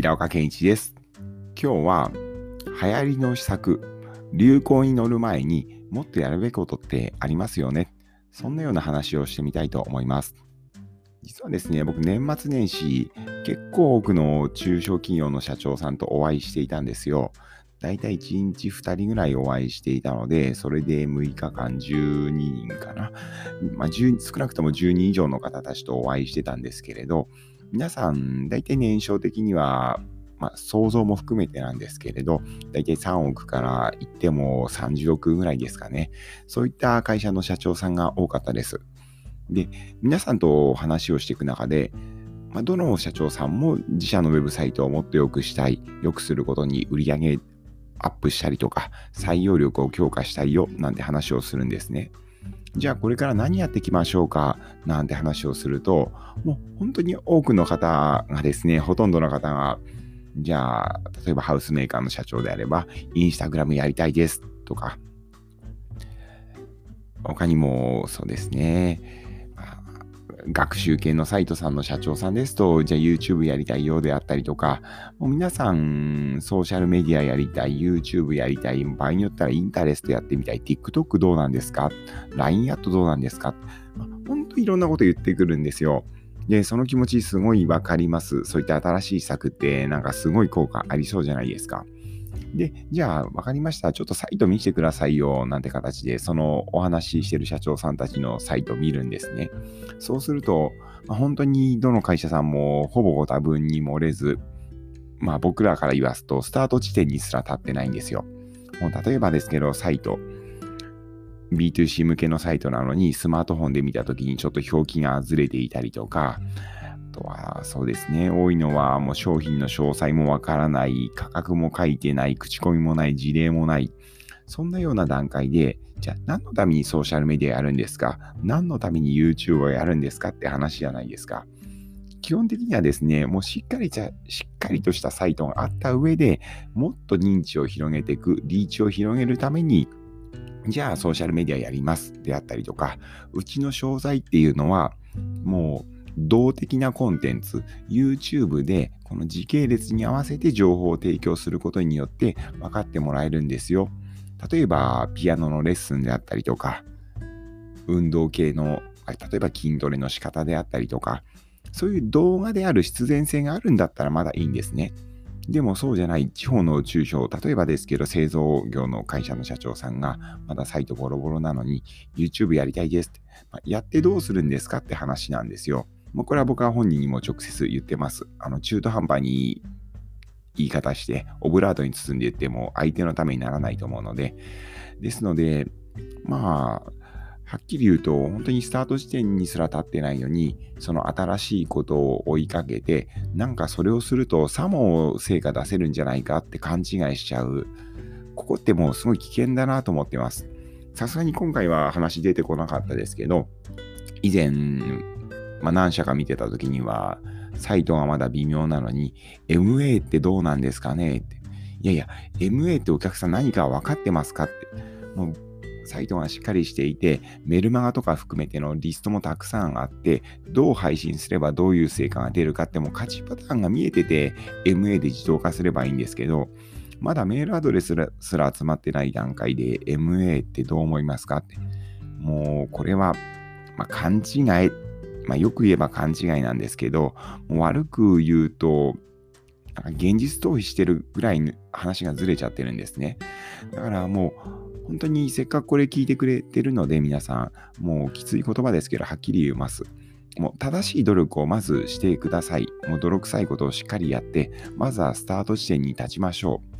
平岡健一です。今日は流行りの施策、流行に乗る前にもっとやるべきことってありますよね。そんなような話をしてみたいと思います。実はですね、僕年末年始結構多くの中小企業の社長さんとお会いしていたんですよ。だいたい1日2人ぐらいお会いしていたので、それで6日間12人かな。まあ、少なくとも10人以上の方たちとお会いしてたんですけれど、皆さん、大体年商的には、まあ、想像も含めてなんですけれど、大体3億から言っても30億ぐらいですかね。そういった会社の社長さんが多かったです。で、皆さんと話をしていく中で、まあ、どの社長さんも自社のウェブサイトをもっと良くしたい、良くすることに売り上げアップしたりとか、採用力を強化したいよなんて話をするんですね。じゃあこれから何やっていきましょうか？なんて話をすると、もう本当に多くの方がですね、ほとんどの方が、じゃあ、例えばハウスメーカーの社長であれば、インスタグラムやりたいですとか、他にもそうですね、学習系のサイトさんの社長さんですと、じゃあ YouTube やりたいようであったりとか、もう皆さんソーシャルメディアやりたい、YouTube やりたい、場合によったらインタレストやってみたい、TikTok どうなんですか ?LINE アットどうなんですか？本当いろんなこと言ってくるんですよ。で、その気持ちすごいわかります。そういった新しい策ってなんかすごい効果ありそうじゃないですか。で、じゃあ、わかりました。ちょっとサイト見せてくださいよ。なんて形で、そのお話ししてる社長さんたちのサイトを見るんですね。そうすると、まあ、本当にどの会社さんもほぼ多分に漏れず、まあ僕らから言わすと、スタート地点にすら立ってないんですよ。もう例えばですけど、サイト、B2C 向けのサイトなのに、スマートフォンで見たときにちょっと表記がずれていたりとか、とは、そうですね、多いのはもう商品の詳細もわからない、価格も書いてない、口コミもない、事例もない、そんなような段階で、じゃあ何のためにソーシャルメディアやるんですか？何のために YouTube をやるんですかって話じゃないですか。基本的にはですね、もうしっかりじゃ、しっかりとしたサイトがあった上でもっと認知を広げていく、リーチを広げるために、じゃあソーシャルメディアやりますであったりとか、うちの商材っていうのは、もう動的なコンテンツ、YouTube でこの時系列に合わせて情報を提供することによって分かってもらえるんですよ。例えば、ピアノのレッスンであったりとか、運動系の、例えば筋トレの仕方であったりとか、そういう動画である必然性があるんだったらまだいいんですね。でもそうじゃない地方の中小、例えばですけど製造業の会社の社長さんがまだサイトボロボロなのに YouTube やりたいですって、まあ、やってどうするんですかって話なんですよ。もうこれは僕は本人にも直接言ってます。あの中途半端に言い方して、オブラートに包んで言っても相手のためにならないと思うので、ですので、まあ、はっきり言うと、本当にスタート地点にすら立ってないのに、その新しいことを追いかけて、なんかそれをすると、さも成果出せるんじゃないかって勘違いしちゃう。ここってもうすごい危険だなと思ってます。さすがに今回は話出てこなかったですけど、以前、まあ、何社か見てた時には、サイトがまだ微妙なのに、MA ってどうなんですかね？って。いやいや、MA ってお客さん何か分かってますかって。もうサイトがしっかりしていて、メルマガとか含めてのリストもたくさんあって、どう配信すればどういう成果が出るかっても勝ちパターンが見えてて、MA で自動化すればいいんですけど、まだメールアドレスすら集まってない段階で MA ってどう思いますかって。もうこれは、まあ、勘違いまあ、よく言えば勘違いなんですけど、悪く言うと、現実逃避してるぐらい話がずれちゃってるんですね。だからもう、本当にせっかくこれ聞いてくれてるので、皆さん、もうきつい言葉ですけど、はっきり言います。もう正しい努力をまずしてください。もう泥臭いことをしっかりやって、まずはスタート地点に立ちましょう。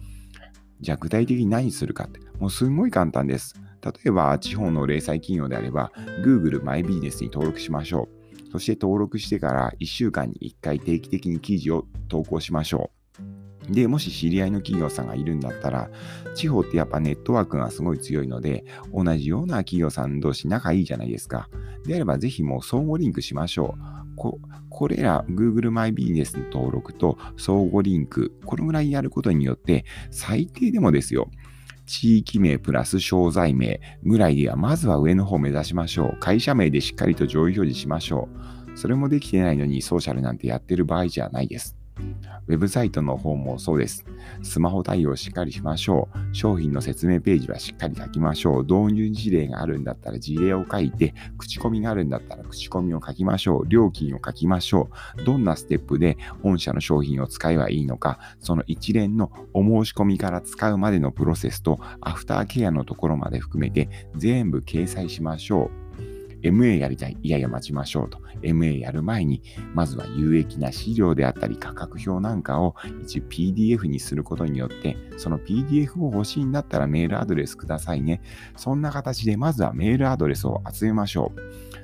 じゃあ具体的に何するかって、もうすんごい簡単です。例えば、地方の零細企業であれば、Google マイビジネスに登録しましょう。そして登録してから1週間に1回定期的に記事を投稿しましょう。で、もし知り合いの企業さんがいるんだったら、地方ってやっぱネットワークがすごい強いので、同じような企業さん同士仲いいじゃないですか。であればぜひもう相互リンクしましょう。ここれら Google マイビジネスの登録と相互リンク、このぐらいやることによって、最低でもですよ、地域名プラス商材名ぐらいでは、まずは上の方を目指しましょう。会社名でしっかりと上位表示しましょう。それもできてないのにソーシャルなんてやってる場合じゃないです。ウェブサイトの方もそうです。スマホ対応しっかりしましょう。商品の説明ページはしっかり書きましょう。導入事例があるんだったら事例を書いて、口コミがあるんだったら口コミを書きましょう。料金を書きましょう。どんなステップで御社の商品を使えばいいのか、その一連のお申し込みから使うまでのプロセスとアフターケアのところまで含めて全部掲載しましょう。MA やりたい。いやいや待ちましょうと。MA やる前に、まずは有益な資料であったり価格表なんかを一 PDF にすることによって、その PDF を欲しいんだったらメールアドレスくださいね。そんな形でまずはメールアドレスを集めましょう。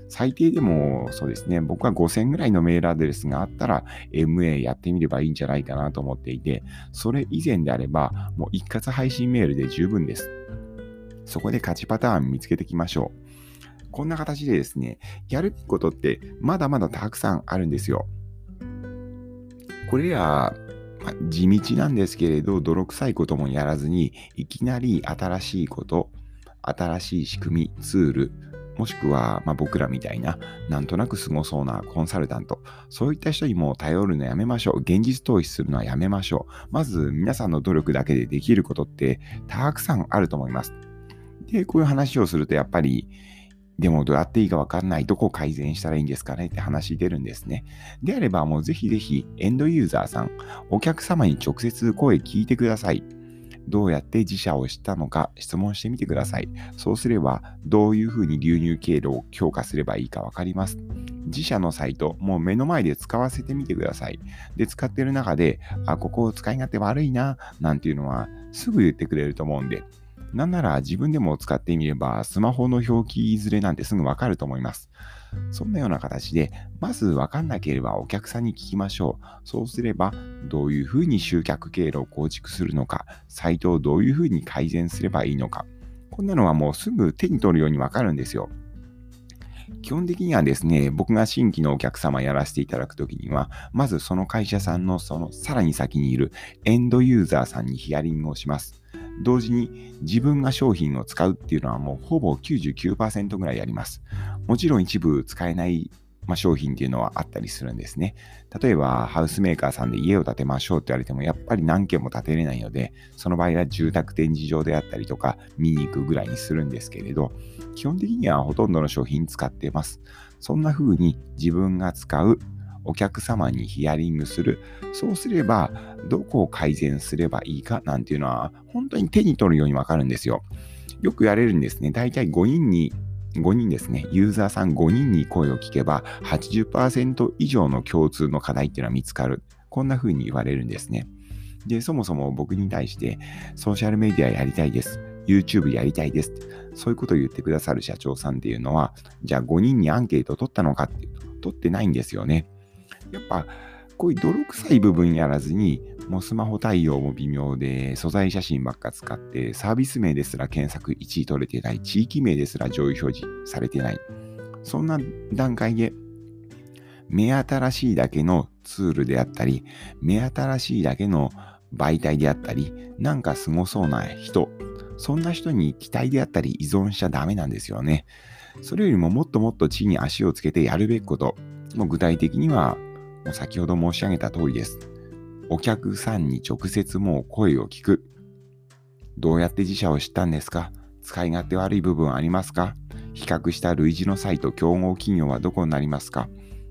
最低でもそうですね、僕は5000ぐらいのメールアドレスがあったら MA やってみればいいんじゃないかなと思っていて、それ以前であればもう一括配信メールで十分です。そこで勝ちパターン見つけていきましょう。こんな形でですね、やることってまだまだたくさんあるんですよ。これら、ま地道なんですけれど、泥臭いこともやらずに、いきなり新しいこと、新しい仕組み、ツール、もしくは、ま僕らみたいな、なんとなくすごそうなコンサルタント、そういった人にも頼るのやめましょう。現実逃避するのはやめましょう。まず、皆さんの努力だけでできることってたくさんあると思います。で、こういう話をすると、やっぱり、でもどうやっていいかわかんない。どこを改善したらいいんですかねって話出るんですね。であればもうぜひぜひエンドユーザーさん、お客様に直接声聞いてください。どうやって自社を知ったのか質問してみてください。そうすればどういうふうに流入経路を強化すればいいかわかります。自社のサイト、もう目の前で使わせてみてください。で、使ってる中で、あ、ここを使い勝手悪いな、なんていうのはすぐ言ってくれると思うんで、なんなら自分でも使ってみれば、スマホの表記いずれなんてすぐわかると思います。そんなような形で、まずわかんなければお客さんに聞きましょう。そうすれば、どういうふうに集客経路を構築するのか、サイトをどういうふうに改善すればいいのか。こんなのはもうすぐ手に取るようにわかるんですよ。基本的にはですね、僕が新規のお客様やらせていただくときには、まずその会社さんのそのさらに先にいるエンドユーザーさんにヒアリングをします。同時に自分が商品を使うっていうのはもうほぼ99%ぐらいあります。もちろん一部使えないま、商品っていうのはあったりするんですね。例えば、ハウスメーカーさんで家を建てましょうって言われても、やっぱり何軒も建てれないので、その場合は住宅展示場であったりとか、見に行くぐらいにするんですけれど、基本的にはほとんどの商品使ってます。そんな風に自分が使うお客様にヒアリングする。そうすれば、どこを改善すればいいかなんていうのは、本当に手に取るようにわかるんですよ。よくやれるんですね。だいたい5人に5人ですね、ユーザーさん5人に声を聞けば、80%以上の共通の課題っていうのは見つかる。こんな風に言われるんですね。で、そもそも僕に対して、ソーシャルメディアやりたいです。YouTube やりたいです。そういうことを言ってくださる社長さんっていうのは、じゃあ5人にアンケートを取ったのかっていうと、取ってないんですよね。やっぱ、こういう泥臭い部分やらずに、もうスマホ対応も微妙で、素材写真ばっか使って、サービス名ですら検索1位取れてない、地域名ですら上位表示されてない。そんな段階で、目新しいだけのツールであったり、目新しいだけの媒体であったり、なんかすごそうな人、そんな人に期待であったり依存しちゃダメなんですよね。それよりももっともっと地に足をつけてやるべきこと、も具体的にはもう先ほど申し上げた通りです。お客さんに直接もう声を聞く。どうやって自社を知ったんですか？使い勝手悪い部分ありますか？比較した類似のサイト、競合企業はどこになりますか？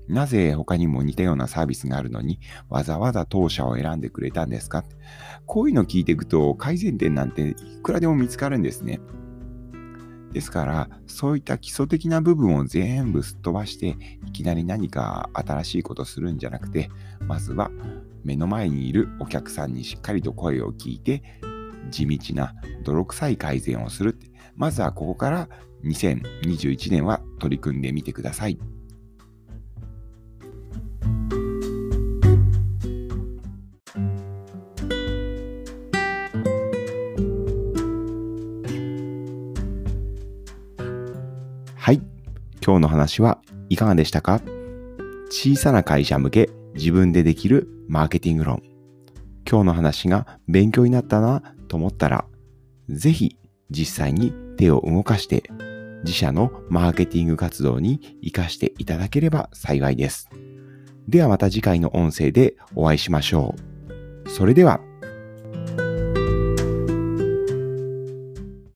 なぜ他にも似たようなサービスがあるのにわざわざ当社を選んでくれたんですか？こういうの聞いていくと改善点なんていくらでも見つかるんですね。ですから、そういった基礎的な部分を全部すっ飛ばして、いきなり何か新しいことするんじゃなくて、まずは目の前にいるお客さんにしっかりと声を聞いて、地道な泥臭い改善をする。まずはここから2021年は取り組んでみてくださ。い。今日の話はいかがでしたか？小さな会社向け自分でできるマーケティング論。今日の話が勉強になったなと思ったら、ぜひ実際に手を動かして自社のマーケティング活動に活かしていただければ幸いです。ではまた次回の音声でお会いしましょう。それでは。